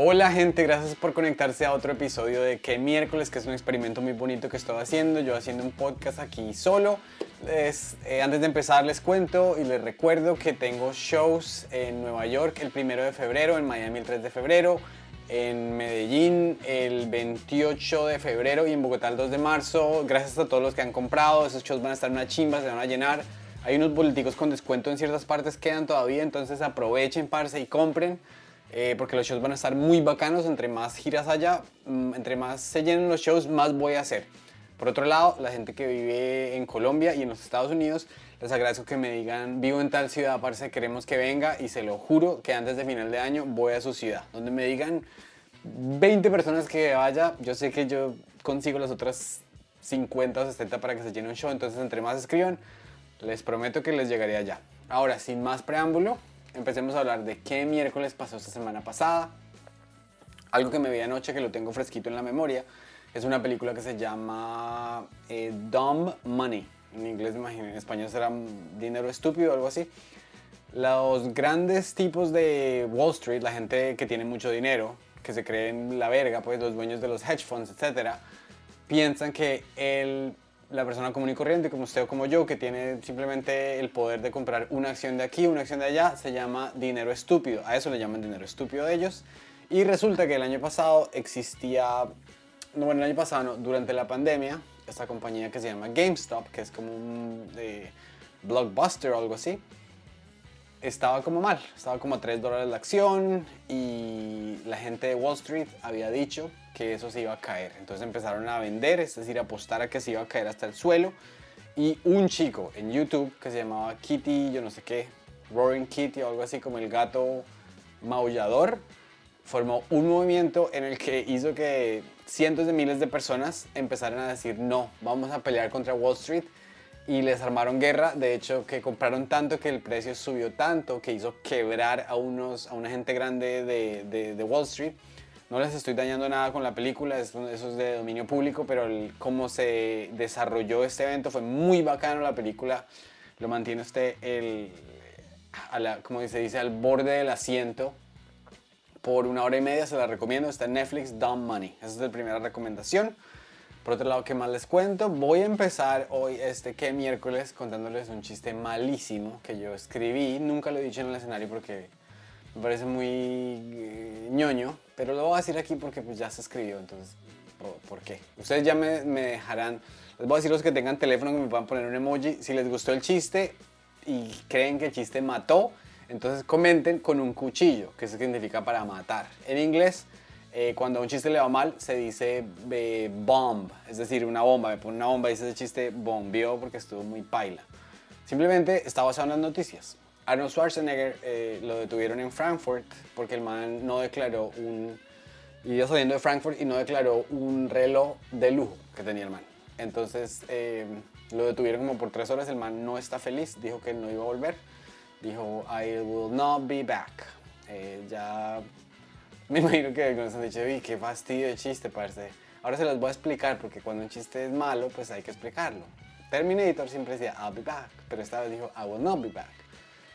Hola gente, gracias por conectarse a otro episodio de Que miércoles, que es un experimento muy bonito que estoy haciendo, yo haciendo un podcast aquí solo. Eh, antes de empezar les cuento y les recuerdo que tengo shows en Nueva York el primero de febrero, en Miami el 3 de febrero, en Medellín el 28 de febrero y en Bogotá el 2 de marzo. Gracias a todos los que han comprado, esos shows van a estar una chimba, se van a llenar. Hay unos boleticos con descuento en ciertas partes quedan todavía, entonces aprovechen, parce, y compren. Eh, porque los shows van a estar muy bacanos, entre más giras haya, mm, entre más se llenen los shows, más voy a hacer. Por otro lado, la gente que vive en Colombia y en los Estados Unidos, les agradezco que me digan, vivo en tal ciudad, parce, queremos que venga y se lo juro que antes de final de año voy a su ciudad. Donde me digan 20 personas que vaya, yo sé que yo consigo las otras 50 o 60 para que se llene un show, entonces entre más escriban, les prometo que les llegaré allá. Ahora, sin más preámbulo, empecemos a hablar de qué miércoles pasó esta semana pasada. Algo que me vi anoche que lo tengo fresquito en la memoria es una película que se llama eh, Dumb Money. En inglés, imagino, en español será dinero estúpido o algo así. Los grandes tipos de Wall Street, la gente que tiene mucho dinero, que se creen la verga, pues los dueños de los hedge funds, etcétera, piensan que el la persona común y corriente, como usted o como yo, que tiene simplemente el poder de comprar una acción de aquí, una acción de allá, se llama dinero estúpido. A eso le llaman dinero estúpido de ellos. Y resulta que el año pasado existía, no, bueno, el año pasado durante la pandemia, esta compañía que se llama GameStop, que es como un blockbuster o algo así, estaba como mal, estaba como a 3 dólares la acción y la gente de Wall Street había dicho que eso se iba a caer. Entonces empezaron a vender, es decir, apostar a que se iba a caer hasta el suelo. Y un chico en YouTube que se llamaba Kitty, yo no sé qué, Roaring Kitty o algo así como el gato maullador, formó un movimiento en el que hizo que cientos de miles de personas empezaran a decir no, vamos a pelear contra Wall Street y les armaron guerra. De hecho, que compraron tanto que el precio subió tanto que hizo quebrar a, unos, a una gente grande de, de, de Wall Street. No les estoy dañando nada con la película, eso es de dominio público, pero el, cómo se desarrolló este evento fue muy bacano. La película lo mantiene usted, el, como se dice, al borde del asiento por una hora y media. Se la recomiendo, está en Netflix, Dumb Money. Esa es la primera recomendación. Por otro lado, ¿qué más les cuento? Voy a empezar hoy, este que miércoles, contándoles un chiste malísimo que yo escribí. Nunca lo he dicho en el escenario porque me parece muy eh, ñoño, pero lo voy a decir aquí porque pues ya se escribió, entonces, ¿por, qué? Ustedes ya me, me, dejarán, les voy a decir los que tengan teléfono que me puedan poner un emoji. Si les gustó el chiste y creen que el chiste mató, entonces comenten con un cuchillo, que significa para matar. En inglés eh, cuando a un chiste le va mal, se dice eh, bomb, es decir, una bomba. Me pone una bomba y ese chiste bombió porque estuvo muy paila. Simplemente está basado en las noticias. Arnold Schwarzenegger eh, lo detuvieron en Frankfurt porque el man no declaró un. Iba saliendo de Frankfurt y no declaró un reloj de lujo que tenía el man. Entonces lo detuvieron como por tres horas. El man no está feliz, dijo que no iba a volver. Dijo, I will not be back. ya me imagino que algunos han dicho, uy, qué fastidio de chiste, parce. Ahora se los voy a explicar porque cuando un chiste es malo, pues hay que explicarlo. Terminator siempre decía, I'll be back, pero esta vez dijo, I will not be back.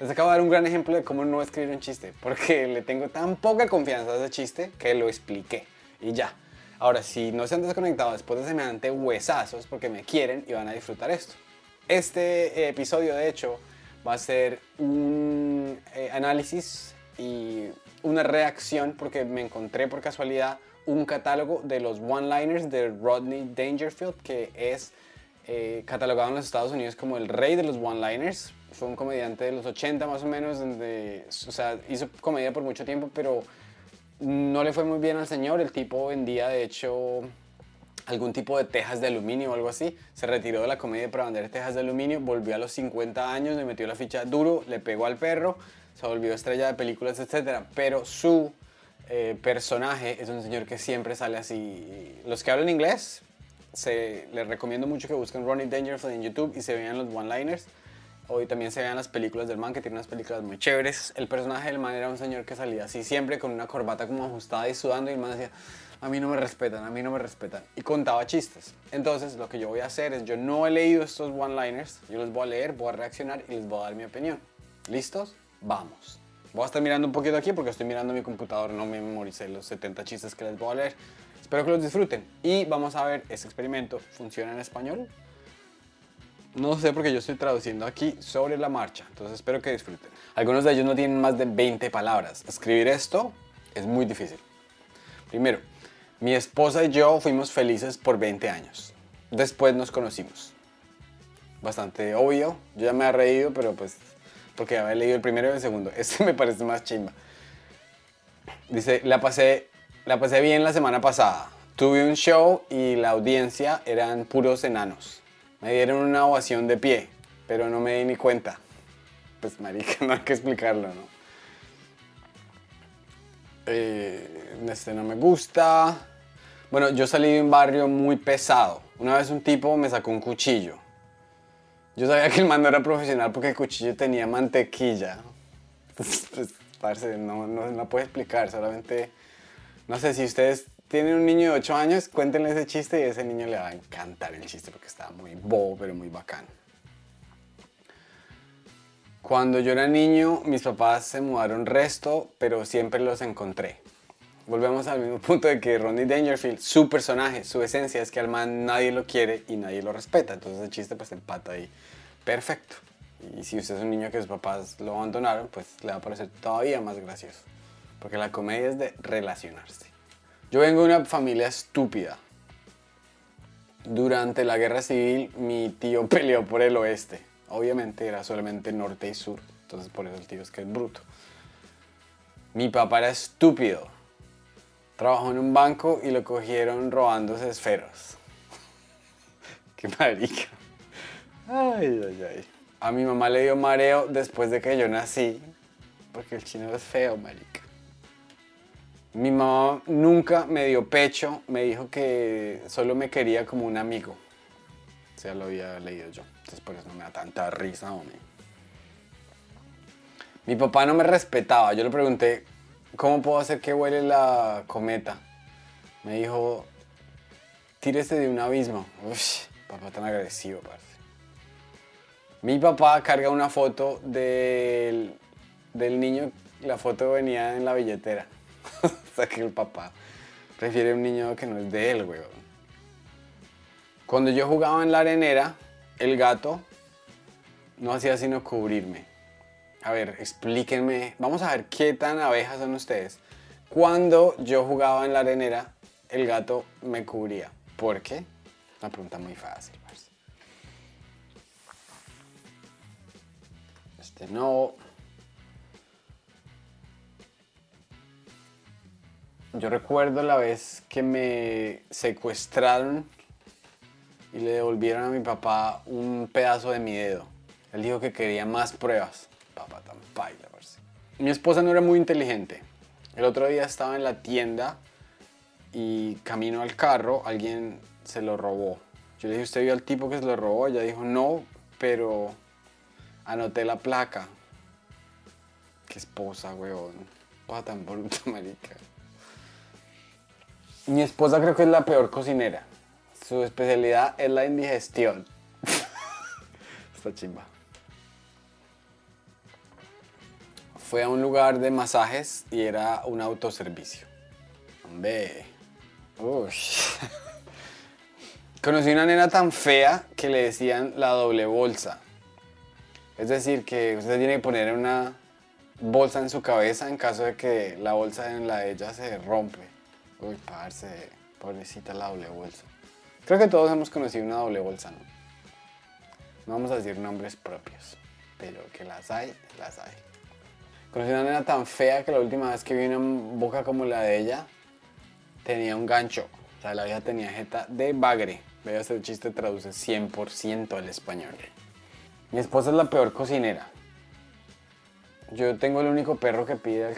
Les acabo de dar un gran ejemplo de cómo no escribir un chiste, porque le tengo tan poca confianza a ese chiste que lo expliqué y ya. Ahora, si no se han desconectado después de semejante huesazos, porque me quieren y van a disfrutar esto. Este episodio, de hecho, va a ser un eh, análisis y una reacción porque me encontré por casualidad un catálogo de los one-liners de Rodney Dangerfield, que es eh, catalogado en los Estados Unidos como el rey de los one-liners. Fue un comediante de los 80 más o menos, donde, o sea, hizo comedia por mucho tiempo, pero no le fue muy bien al señor. El tipo vendía, de hecho, algún tipo de tejas de aluminio o algo así. Se retiró de la comedia para vender tejas de aluminio, volvió a los 50 años, le metió la ficha duro, le pegó al perro, se volvió estrella de películas, etc. Pero su eh, personaje es un señor que siempre sale así. Los que hablan inglés, se, les recomiendo mucho que busquen Ronnie Dangerfield en YouTube y se vean los one-liners. Hoy también se vean las películas del man, que tiene unas películas muy chéveres. El personaje del man era un señor que salía así siempre con una corbata como ajustada y sudando y el man decía, a mí no me respetan, a mí no me respetan. Y contaba chistes. Entonces lo que yo voy a hacer es, yo no he leído estos one-liners, yo los voy a leer, voy a reaccionar y les voy a dar mi opinión. ¿Listos? Vamos. Voy a estar mirando un poquito aquí porque estoy mirando mi computador, no me memoricé los 70 chistes que les voy a leer. Espero que los disfruten. Y vamos a ver, este experimento funciona en español. No sé porque yo estoy traduciendo aquí sobre la marcha, entonces espero que disfruten. Algunos de ellos no tienen más de 20 palabras. Escribir esto es muy difícil. Primero, mi esposa y yo fuimos felices por 20 años. Después nos conocimos. Bastante obvio, yo ya me he reído, pero pues porque había leído el primero y el segundo. Este me parece más chimba. Dice, la pasé, la pasé bien la semana pasada. Tuve un show y la audiencia eran puros enanos. Me dieron una ovación de pie, pero no me di ni cuenta. Pues marica, no hay que explicarlo, ¿no? Eh, este no me gusta. Bueno, yo salí de un barrio muy pesado. Una vez un tipo me sacó un cuchillo. Yo sabía que el mando era profesional porque el cuchillo tenía mantequilla. Pues, pues no, no, no puedo explicar, solamente... No sé, si ustedes tienen un niño de 8 años, cuéntenle ese chiste y a ese niño le va a encantar el chiste porque estaba muy bobo, pero muy bacán. Cuando yo era niño, mis papás se mudaron resto, pero siempre los encontré. Volvemos al mismo punto de que Ronnie Dangerfield, su personaje, su esencia es que al man nadie lo quiere y nadie lo respeta. Entonces el chiste pues empata ahí. Perfecto. Y si usted es un niño que sus papás lo abandonaron, pues le va a parecer todavía más gracioso. Porque la comedia es de relacionarse. Yo vengo de una familia estúpida. Durante la guerra civil mi tío peleó por el oeste. Obviamente era solamente norte y sur. Entonces por eso el tío es que es bruto. Mi papá era estúpido Trabajó en un banco y lo cogieron robándose esferos. Qué marica. Ay, ay, ay. A mi mamá le dio mareo después de que yo nací, porque el chino es feo, marica. Mi mamá nunca me dio pecho, me dijo que solo me quería como un amigo. O sea, lo había leído yo. Entonces por eso no me da tanta risa, hombre. Mi papá no me respetaba. Yo le pregunté, ¿cómo puedo hacer que huele la cometa? Me dijo, tírese de un abismo. Uf, papá tan agresivo, parce. Mi papá carga una foto del, del niño, la foto venía en la billetera. o sea que el papá prefiere un niño que no es de él, weón. Cuando yo jugaba en la arenera, el gato no hacía sino cubrirme. A ver, explíquenme. Vamos a ver qué tan abejas son ustedes. Cuando yo jugaba en la arenera, el gato me cubría. ¿Por qué? Una pregunta muy fácil. Este no. Yo recuerdo la vez que me secuestraron y le devolvieron a mi papá un pedazo de mi dedo. Él dijo que quería más pruebas papá tan baila, Mi esposa no era muy inteligente. El otro día estaba en la tienda y camino al carro, alguien se lo robó. Yo le dije, ¿usted vio al tipo que se lo robó? Ella dijo, no, pero anoté la placa. Qué esposa, weón. Papá tan bruta, marica. Mi esposa creo que es la peor cocinera. Su especialidad es la indigestión. Está chimba. fue a un lugar de masajes y era un autoservicio. Hombre. Conocí una nena tan fea que le decían la doble bolsa. Es decir, que usted tiene que poner una bolsa en su cabeza en caso de que la bolsa en la de ella se rompe. Uy, parce, pobrecita la doble bolsa. Creo que todos hemos conocido una doble bolsa, ¿no? No vamos a decir nombres propios, pero que las hay, las hay. Conocí una nena tan fea que la última vez que vi una boca como la de ella, tenía un gancho. O sea, la vieja tenía jeta de bagre. Vea, este chiste traduce 100% al español. Mi esposa es la peor cocinera. Yo tengo el único perro que pide el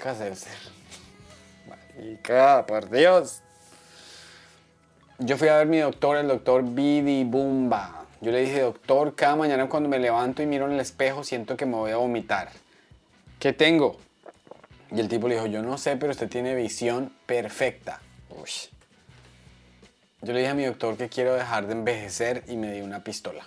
caserse. Marica, por Dios. Yo fui a ver mi doctor, el doctor Bidi Bumba. Yo le dije, doctor, cada mañana cuando me levanto y miro en el espejo siento que me voy a vomitar. ¿qué tengo? Y el tipo le dijo, yo no sé, pero usted tiene visión perfecta. Yo le dije a mi doctor que quiero dejar de envejecer y me dio una pistola.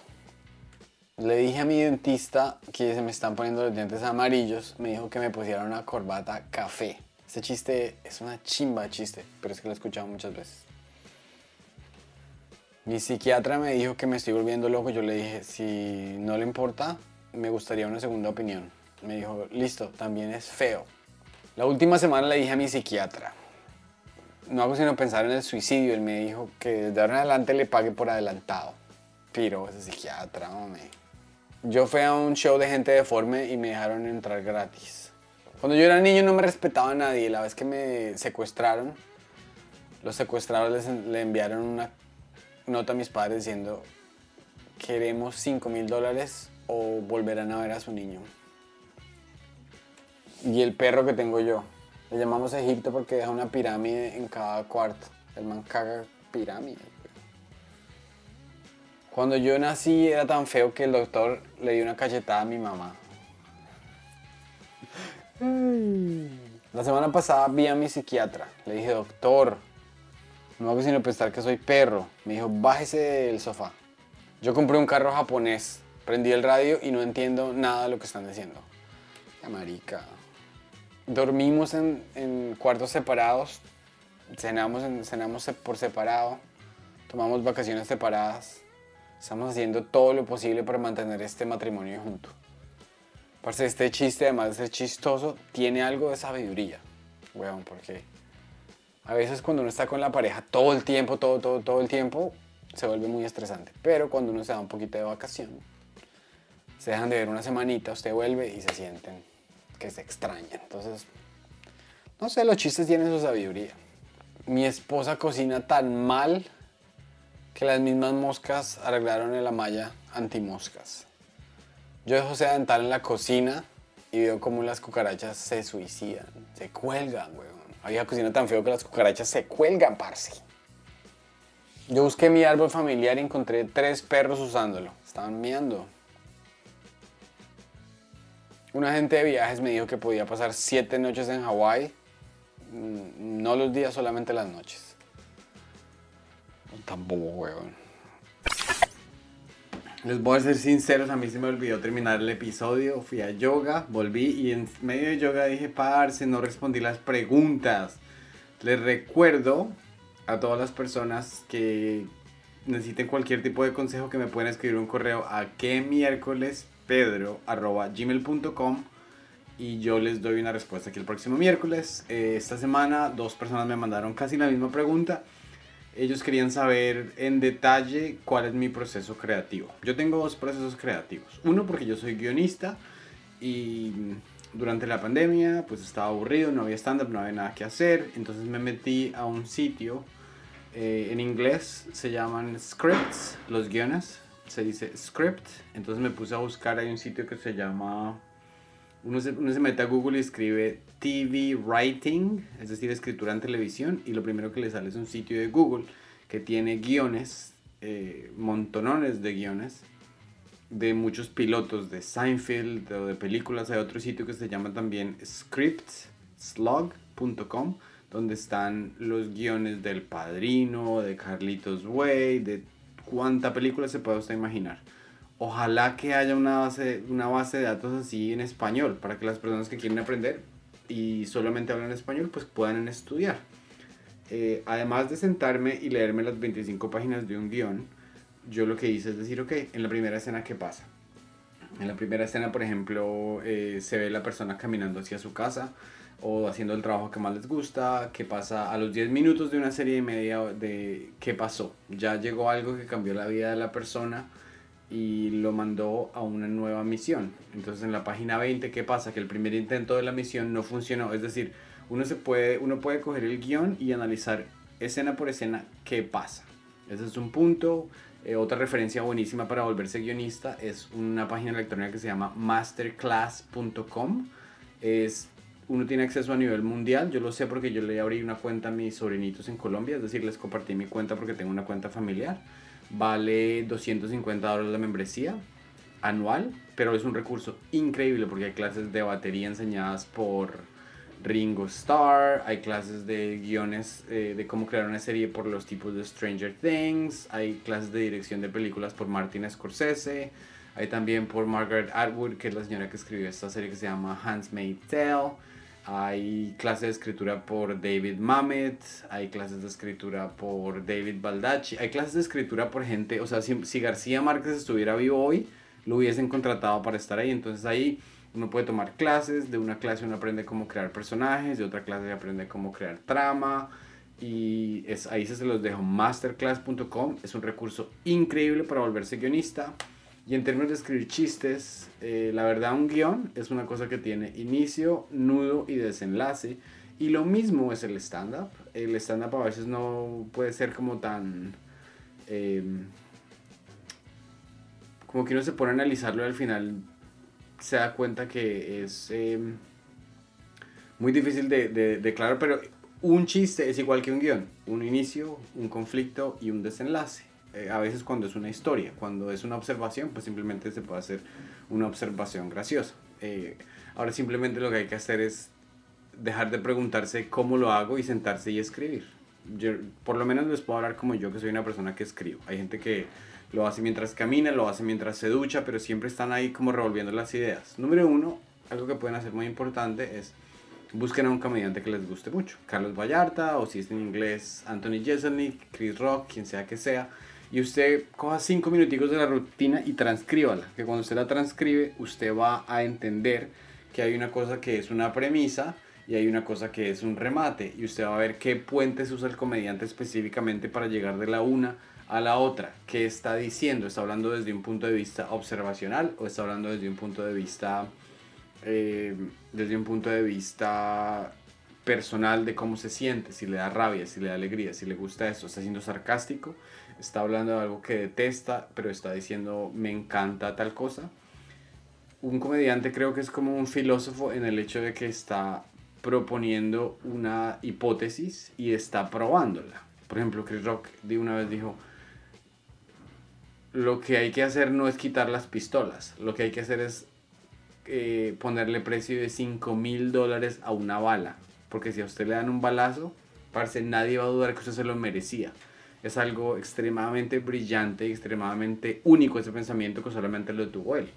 Le dije a mi dentista que se me están poniendo los dientes amarillos. Me dijo que me pusiera una corbata café. Este chiste es una chimba chiste, pero es que lo he escuchado muchas veces. Mi psiquiatra me dijo que me estoy volviendo loco. Yo le dije, si no le importa, me gustaría una segunda opinión. Me dijo, listo, también es feo. La última semana le dije a mi psiquiatra, no hago sino pensar en el suicidio. Él me dijo que desde ahora en adelante le pague por adelantado. Piro, ese psiquiatra, hombre. Yo fui a un show de gente deforme y me dejaron entrar gratis. Cuando yo era niño no me respetaba a nadie. La vez que me secuestraron, los secuestradores le enviaron una nota a mis padres diciendo queremos 5 mil dólares o volverán a ver a su niño. Y el perro que tengo yo. Le llamamos Egipto porque deja una pirámide en cada cuarto. El man caga pirámide. Cuando yo nací era tan feo que el doctor le dio una cachetada a mi mamá. La semana pasada vi a mi psiquiatra. Le dije, doctor, no hago sino pensar que soy perro. Me dijo, bájese del sofá. Yo compré un carro japonés, prendí el radio y no entiendo nada de lo que están diciendo. Ya marica. Dormimos en, cuartos separados, cenamos, cenamos por separado, tomamos vacaciones separadas. Estamos haciendo todo lo posible para mantener este matrimonio junto. Parce, este chiste, además de ser chistoso, tiene algo de sabiduría. Weón, porque a veces cuando uno está con la pareja todo el tiempo, todo, todo, todo el tiempo, se vuelve muy estresante. Pero cuando uno se da un poquito de vacación, se dejan de ver una semanita, usted vuelve y se sienten que se extrañan. Entonces, no sé, los chistes tienen su sabiduría. Mi esposa cocina tan mal que las mismas moscas arreglaron en la malla antimoscas. Yo dejo sedental en la cocina y veo como las cucarachas se suicidan, se cuelgan, weón. Había cocina tan feo que las cucarachas se cuelgan, parce. Yo busqué mi árbol familiar y encontré tres perros usándolo. Estaban miando. Un agente de viajes me dijo que podía pasar siete noches en Hawái. Mm, no los días, solamente las noches. Tampoco, weón. Les voy a ser sinceros, a mí se me olvidó terminar el episodio. Fui a yoga, volví y en medio de yoga dije, parce, no respondí las preguntas. Les recuerdo a todas las personas que necesiten cualquier tipo de consejo que me pueden escribir un correo a que miércoles gmail.com y yo les doy una respuesta aquí el próximo miércoles. Eh, esta semana dos personas me mandaron casi la misma pregunta ellos querían saber en detalle cuál es mi proceso creativo. Yo tengo dos procesos creativos. Uno porque yo soy guionista y durante la pandemia pues estaba aburrido, no había stand-up, no había nada que hacer. Entonces me metí a un sitio, eh, en inglés se llaman scripts, los guiones, se dice script. Entonces me puse a buscar, hay un sitio que se llama uno se, mete a Google y escribe TV Writing, es decir, escritura en televisión, y lo primero que le sale es un sitio de Google que tiene guiones, eh, montonones de guiones, de muchos pilotos de Seinfeld o de películas. Hay otro sitio que se llama también scriptslog.com, donde están los guiones del Padrino, de Carlitos Way, de cuánta película se puede usted imaginar ojalá que haya una base, una base de datos así en español, para que las personas que quieren aprender y solamente hablan español, pues puedan estudiar. Eh, además de sentarme y leerme las 25 páginas de un guion, yo lo que hice es decir, ok, en la primera escena, ¿qué pasa? En la primera escena, por ejemplo, eh, se ve la persona caminando hacia su casa o haciendo el trabajo que más les gusta, qué pasa a los 10 minutos de una serie y media de qué pasó. Ya llegó algo que cambió la vida de la persona y lo mandó a una nueva misión. Entonces en la página 20, ¿qué pasa? Que el primer intento de la misión no funcionó. Es decir, uno, se puede, uno puede coger el guion y analizar escena por escena qué pasa. Ese es un punto. Eh, otra referencia buenísima para volverse guionista es una página electrónica que se llama masterclass.com. Es, uno tiene acceso a nivel mundial. Yo lo sé porque yo le abrí una cuenta a mis sobrinitos en Colombia. Es decir, les compartí mi cuenta porque tengo una cuenta familiar Vale 250 dólares la membresía anual, pero es un recurso increíble porque hay clases de batería enseñadas por Ringo Starr, hay clases de guiones eh, de cómo crear una serie por los tipos de Stranger Things, hay clases de dirección de películas por Martin Scorsese, Hay también por Margaret Atwood, que es la señora que escribió esta serie que se llama Handmaid's Tale. Hay clases de escritura por David Mamet, hay clases de escritura por David Baldacci, hay clases de escritura por gente, o sea, si, García Márquez estuviera vivo hoy, lo hubiesen contratado para estar ahí. Entonces ahí uno puede tomar clases, de una clase uno aprende cómo crear personajes, de otra clase aprende cómo crear trama. Y es, ahí se los dejo, masterclass.com, es un recurso increíble para volverse guionista. Y en términos de escribir chistes, eh, la verdad un guion es una cosa que tiene inicio, nudo y desenlace. Y lo mismo es el stand-up. El stand-up a veces no puede ser como tan... Em, como que uno se pone a analizarlo y al final se da cuenta que es em, muy difícil de, de declarar, pero un chiste es igual que un guion. Un inicio, un conflicto y un desenlace. Eh, a veces cuando es una historia, cuando es una observación, pues simplemente se puede hacer una observación graciosa. Eh, ahora simplemente lo que hay que hacer es dejar de preguntarse cómo lo hago y sentarse y escribir. Yo, por lo menos les puedo hablar como yo, que soy una persona que escribo. Hay gente que lo hace mientras camina, lo hace mientras se ducha, pero siempre están ahí como revolviendo las ideas. Número uno, algo que pueden hacer muy importante es busquen a un comediante que les guste mucho. Carlos Vallarta, o si es en inglés, Anthony Jeselnik, Chris Rock, quien sea que sea y usted coja cinco minuticos de la rutina y transcríbala. Que cuando usted la transcribe, usted va a entender que hay una cosa que es una premisa y hay una cosa que es un remate. Y usted va a ver qué puentes usa el comediante específicamente para llegar de la una a la otra. ¿Qué está diciendo? ¿Está hablando desde un punto de vista observacional o está hablando desde un punto de vista... Eh, desde un punto de vista personal de cómo se siente, si le da rabia, si le da alegría, si le gusta esto, está siendo sarcástico, está hablando de algo que detesta, pero está diciendo me encanta tal cosa. Un comediante creo que es como un filósofo en el hecho de que está proponiendo una hipótesis y está probándola. Por ejemplo, Chris Rock de una vez dijo, lo que hay que hacer no es quitar las pistolas, lo que hay que hacer es eh, ponerle precio de 5 mil dólares a una bala. Porque si a usted le dan un balazo, parece nadie va a dudar que usted se lo merecía es algo extremadamente brillante y extremadamente único ese pensamiento que solamente lo tuvo él.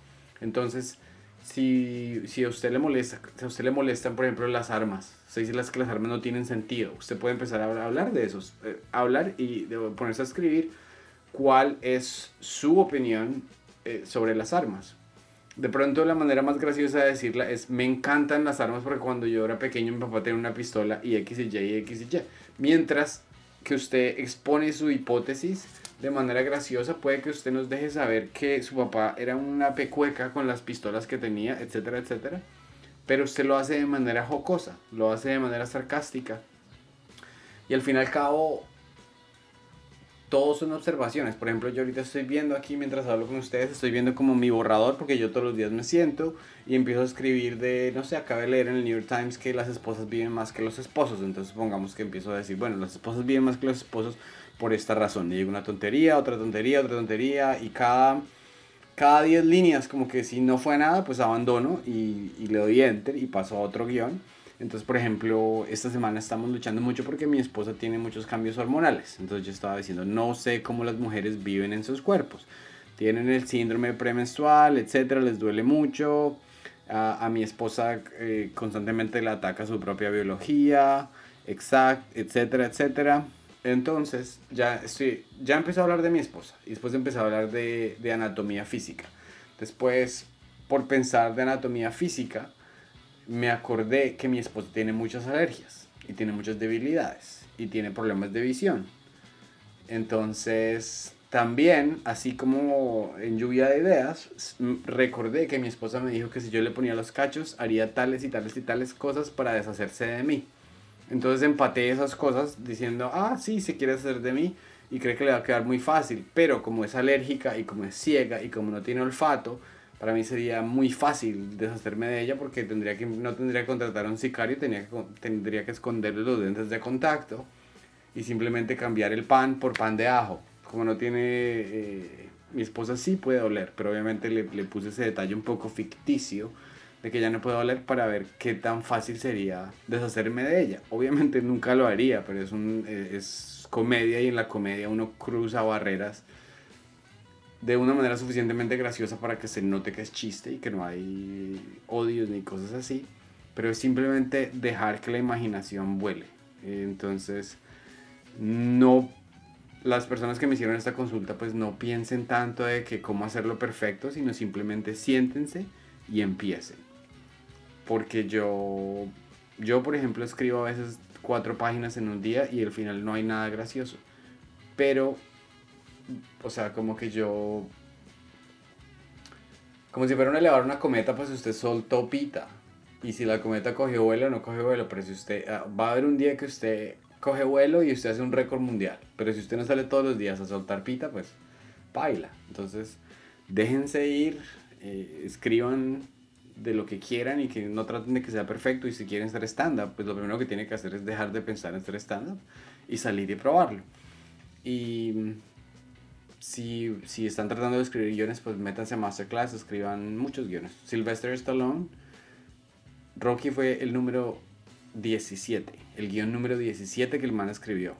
Entonces, si, si a usted le molesta, si a usted le molestan, por ejemplo, las armas, se dice las que las armas no tienen sentido, usted puede empezar a hablar de esos, eh, hablar y ponerse a escribir cuál es su opinión eh, sobre las armas. De pronto la manera más graciosa de decirla es me encantan las armas porque cuando yo era pequeño mi papá tenía una pistola y X y Y y X y Y. Mientras que usted expone su hipótesis de manera graciosa, puede que usted nos deje saber que su papá era una pecueca con las pistolas que tenía, etcétera, etcétera. Pero usted lo hace de manera jocosa, lo hace de manera sarcástica. Y al fin y al cabo, todos son observaciones. Por ejemplo, yo ahorita estoy viendo aquí mientras hablo con ustedes, estoy viendo como mi borrador porque yo todos los días me siento y empiezo a escribir de, no sé, acabé de leer en el New York Times que las esposas viven más que los esposos. Entonces pongamos que empiezo a decir, bueno, las esposas viven más que los esposos por esta razón. Y digo una tontería, otra tontería, otra tontería y cada... Cada 10 líneas, como que si no fue nada, pues abandono y, y le doy enter y paso a otro guion entonces, por ejemplo, esta semana estamos luchando mucho porque mi esposa tiene muchos cambios hormonales. Entonces yo estaba diciendo, no sé cómo las mujeres viven en sus cuerpos. Tienen el síndrome premenstrual, etcétera, les duele mucho. A, mi esposa eh, constantemente le ataca su propia biología, exact, etcétera, etcétera. Entonces, ya, estoy, ya empecé a hablar de mi esposa y después empecé a hablar de, de anatomía física. Después, por pensar de anatomía física, me acordé que mi esposa tiene muchas alergias y tiene muchas debilidades y tiene problemas de visión. Entonces, también, así como en lluvia de ideas, recordé que mi esposa me dijo que si yo le ponía los cachos, haría tales y tales y tales cosas para deshacerse de mí. Entonces empaté esas cosas diciendo, ah, sí, se quiere hacer de mí y cree que le va a quedar muy fácil. Pero como es alérgica y como es ciega y como no tiene olfato, para mí sería muy fácil deshacerme de ella porque tendría que, no tendría que contratar a un sicario, tenía que, tendría que esconderle los dientes de contacto y simplemente cambiar el pan por pan de ajo. Como no tiene... Eh, mi esposa sí puede oler, pero obviamente le, le, puse ese detalle un poco ficticio de que ella no puede oler para ver qué tan fácil sería deshacerme de ella. Obviamente nunca lo haría, pero es, un, eh, es comedia y en la comedia uno cruza barreras de una manera suficientemente graciosa para que se note que es chiste y que no hay odios ni cosas así, pero es simplemente dejar que la imaginación vuele. Entonces, no las personas que me hicieron esta consulta pues no piensen tanto de que cómo hacerlo perfecto, sino simplemente siéntense y empiecen. Porque yo yo por ejemplo escribo a veces cuatro páginas en un día y al final no hay nada gracioso. Pero o sea, como que yo como si fuera a elevar una cometa, pues usted soltó pita. Y si la cometa cogió vuelo, no cogió vuelo. Pero si usted, ah, va a haber un día que usted coge vuelo y usted hace un récord mundial. Pero si usted no sale todos los días a soltar pita, pues baila. Entonces, déjense ir, eh, escriban de lo que quieran y que no traten de que sea perfecto. Y si quieren ser stand-up, pues lo primero que tienen que hacer es dejar de pensar en ser stand-up y salir y probarlo. Y si, si están tratando de escribir guiones, pues métanse a Masterclass, escriban muchos guiones. Sylvester Stallone, Rocky fue el número 17, el guion número 17 que el man escribió.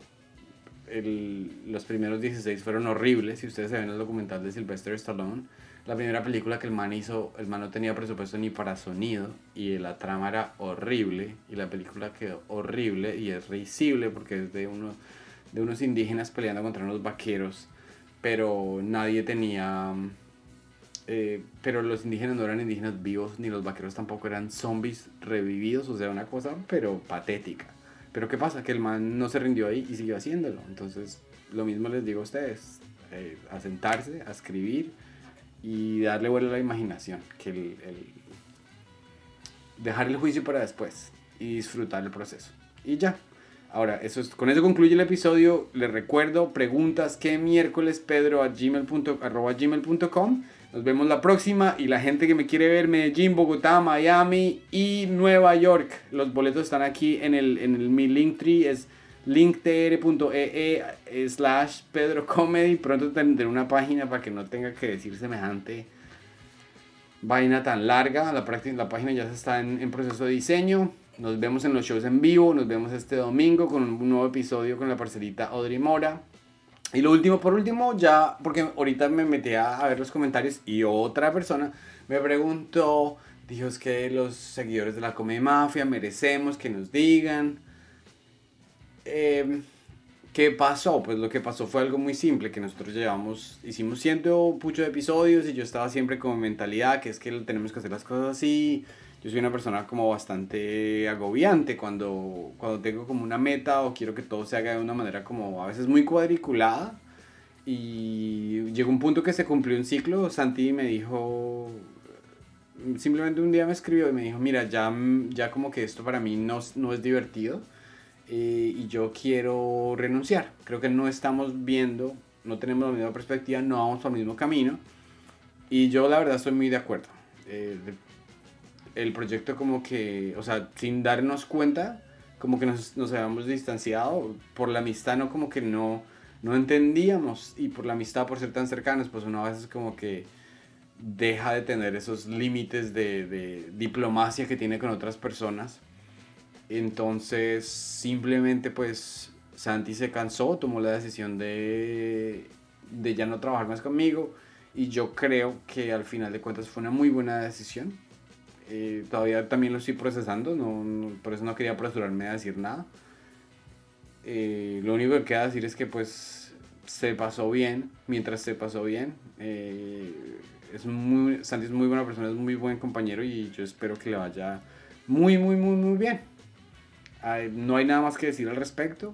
Los primeros 16 fueron horribles, si ustedes se ven el documental de Sylvester Stallone. La primera película que el man hizo, el man no tenía presupuesto ni para sonido y la trama era horrible y la película quedó horrible y es risible porque es de, uno, de unos indígenas peleando contra unos vaqueros, pero nadie tenía eh, pero los indígenas no eran indígenas vivos, ni los vaqueros tampoco eran zombies revividos, o sea, una cosa, pero patética. Pero ¿qué pasa? Que el man no se rindió ahí y siguió haciéndolo. Entonces, lo mismo les digo a ustedes, eh, a sentarse, a escribir y darle vuelo a la imaginación, que el, dejar el juicio para después y disfrutar el proceso. Y ya. Ahora, eso es, con eso concluye el episodio. Les recuerdo, preguntas que miércoles pedro a gmail.com nos vemos la próxima y la gente que me quiere ver, Medellín, Bogotá, Miami y Nueva York. Los boletos están aquí en el, en el mi linktree, es linktr.ee slash Pedro Comedy. Pronto tendré una página para que no tenga que decir semejante vaina tan larga. La, la página ya está en proceso de diseño. Nos vemos en los shows en vivo. Nos vemos este domingo con un nuevo episodio con la parcerita Audrey Mora. Y lo último, por último, ya, porque ahorita me metí a, ver los comentarios y otra persona me preguntó, dijo es que los seguidores de la Comedia Mafia merecemos que nos digan. Em, ¿Qué pasó? Pues lo que pasó fue algo muy simple, que nosotros llevamos, hicimos ciento pucho de episodios y yo estaba siempre con mentalidad que es que tenemos que hacer las cosas así, yo soy una persona como bastante agobiante cuando, cuando tengo como una meta o quiero que todo se haga de una manera como a veces muy cuadriculada. Y llegó un punto que se cumplió un ciclo, Santi me dijo, simplemente un día me escribió y me dijo, mira, ya, ya como que esto para mí no, no es divertido eh, y yo quiero renunciar. Creo que no estamos viendo, no tenemos la misma perspectiva, no vamos por el mismo camino. Y yo la verdad estoy muy de acuerdo. Eh, el proyecto como que, o sea, sin darnos cuenta, como que nos, nos habíamos distanciado por la amistad, no como que no, no entendíamos y por la amistad, por ser tan cercanos, pues uno a veces como que deja de tener esos límites de, de diplomacia que tiene con otras personas. Entonces, simplemente pues Santi se cansó, tomó la decisión de, de ya no trabajar más conmigo y yo creo que al final de cuentas fue una muy buena decisión eh, todavía también lo estoy procesando, no, por eso no quería apresurarme a decir nada. Eh, lo único que queda decir es que pues se pasó bien, mientras se pasó bien. Eh, es muy, Santi es muy buena persona, es muy buen compañero y yo espero que le vaya muy, muy, muy, muy bien. no hay nada más que decir al respecto.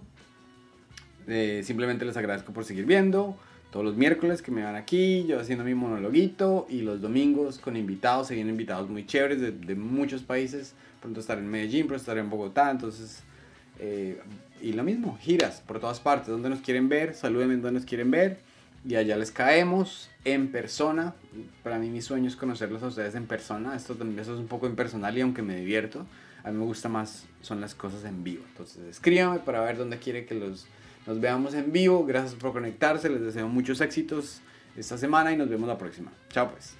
simplemente les agradezco por seguir viendo todos los miércoles que me van aquí, yo haciendo mi monologuito y los domingos con invitados, se vienen invitados muy chéveres de, de muchos países, pronto estar en Medellín, pronto estar en Bogotá, entonces, eh, y lo mismo, giras por todas partes, donde nos quieren ver, salúdenme donde nos quieren ver, y allá les caemos en persona, para mí mi sueño es conocerlos a ustedes en persona, esto también eso es un poco impersonal y aunque me divierto, a mí me gusta más, son las cosas en vivo, entonces escríbame para ver dónde quiere que los nos veamos en vivo. Gracias por conectarse. Les deseo muchos éxitos esta semana y nos vemos la próxima. Chao pues.